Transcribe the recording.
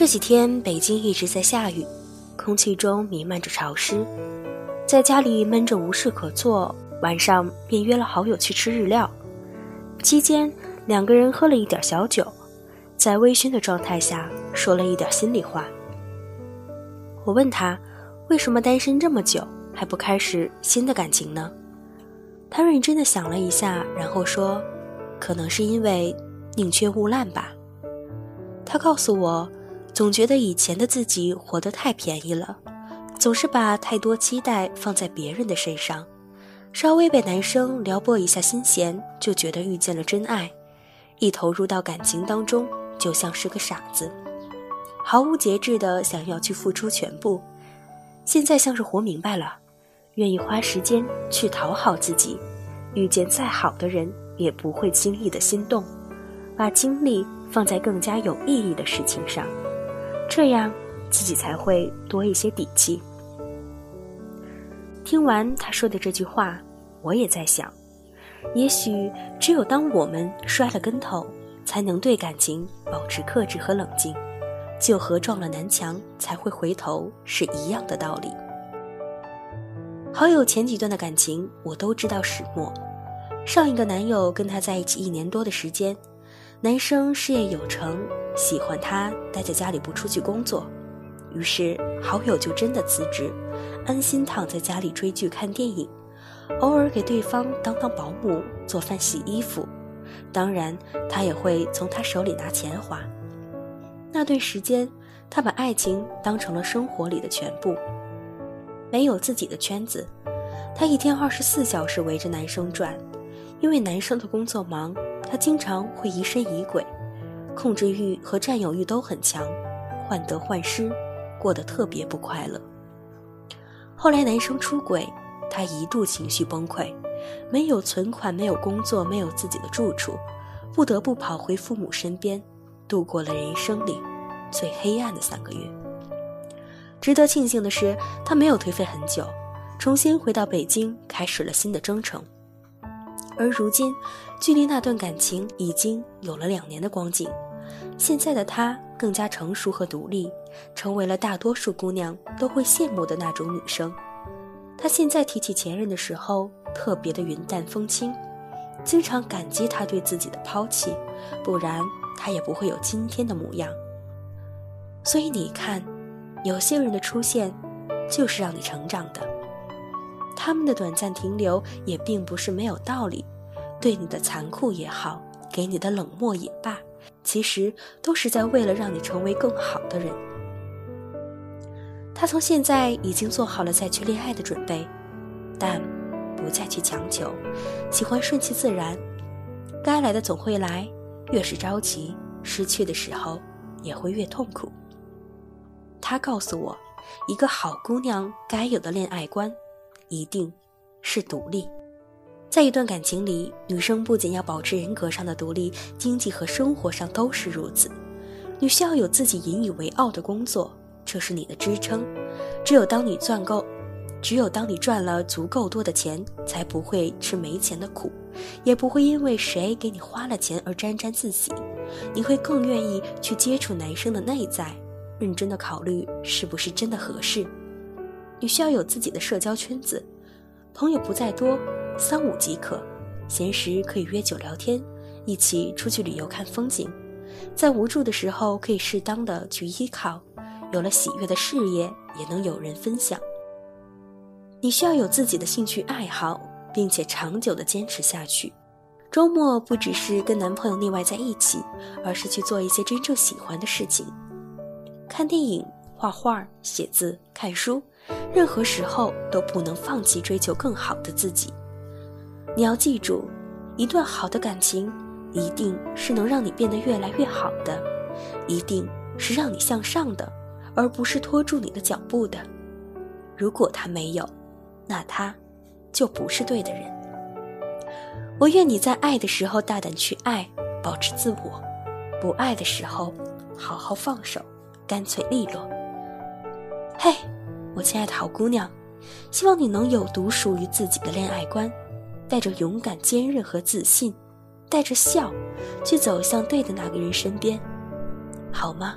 这几天北京一直在下雨，空气中弥漫着潮湿，在家里闷着无事可做，晚上便约了好友去吃日料。期间，两个人喝了一点小酒，在微醺的状态下说了一点心里话。我问他，为什么单身这么久还不开始新的感情呢？他认真的想了一下，然后说，可能是因为宁缺毋滥吧。他告诉我，总觉得以前的自己活得太便宜了，总是把太多期待放在别人的身上。稍微被男生撩拨一下心弦，就觉得遇见了真爱，一投入到感情当中，就像是个傻子，毫无节制的想要去付出全部。现在像是活明白了，愿意花时间去讨好自己，遇见再好的人也不会轻易的心动，把精力放在更加有意义的事情上，这样自己才会多一些底气。听完他说的这句话，我也在想，也许只有当我们摔了跟头，才能对感情保持克制和冷静，就和撞了南墙才会回头是一样的道理。好友前几段的感情我都知道始末，上一个男友跟他在一起一年多的时间，男生事业有成，喜欢他待在家里不出去工作，于是好友就真的辞职。安心躺在家里追剧看电影，偶尔给对方当当保姆、做饭洗衣服，当然他也会从他手里拿钱花。那段时间，他把爱情当成了生活里的全部，没有自己的圈子。他一天二十四小时围着男生转，因为男生的工作忙，他经常会疑神疑鬼，控制欲和占有欲都很强，患得患失，过得特别不快乐。后来男生出轨，她一度情绪崩溃，没有存款，没有工作，没有自己的住处，不得不跑回父母身边，度过了人生里最黑暗的三个月。值得庆幸的是，她没有颓废很久，重新回到北京，开始了新的征程。而如今，距离那段感情已经有了两年的光景，现在的她。更加成熟和独立，成为了大多数姑娘都会羡慕的那种女生。她现在提起前任的时候，特别的云淡风轻，经常感激他对自己的抛弃，不然她也不会有今天的模样。所以你看，有些人的出现，就是让你成长的。他们的短暂停留也并不是没有道理，对你的残酷也好，给你的冷漠也罢。其实都是在为了让你成为更好的人。他从现在已经做好了再去恋爱的准备，但不再去强求，喜欢顺其自然。该来的总会来，越是着急，失去的时候也会越痛苦。他告诉我，一个好姑娘该有的恋爱观，一定是独立。在一段感情里，女生不仅要保持人格上的独立，经济和生活上都是如此。你需要有自己引以为傲的工作，这是你的支撑。只有当你赚够，只有当你赚了足够多的钱，才不会吃没钱的苦，也不会因为谁给你花了钱而沾沾自喜。你会更愿意去接触男生的内在，认真的考虑是不是真的合适。你需要有自己的社交圈子，朋友不在多。三五即可，闲时可以约酒聊天，一起出去旅游看风景，在无助的时候可以适当的去依靠，有了喜悦的事业也能有人分享。你需要有自己的兴趣爱好，并且长久的坚持下去。周末不只是跟男朋友腻歪在一起，而是去做一些真正喜欢的事情，看电影、画画、写字、看书，任何时候都不能放弃追求更好的自己。你要记住，一段好的感情，一定是能让你变得越来越好的，一定是让你向上的，而不是拖住你的脚步的。如果他没有，那他，就不是对的人。我愿你在爱的时候大胆去爱，保持自我；不爱的时候，好好放手，干脆利落。嘿，我亲爱的好姑娘，希望你能有独属于自己的恋爱观。带着勇敢、坚韧和自信，带着笑，去走向对的那个人身边，好吗？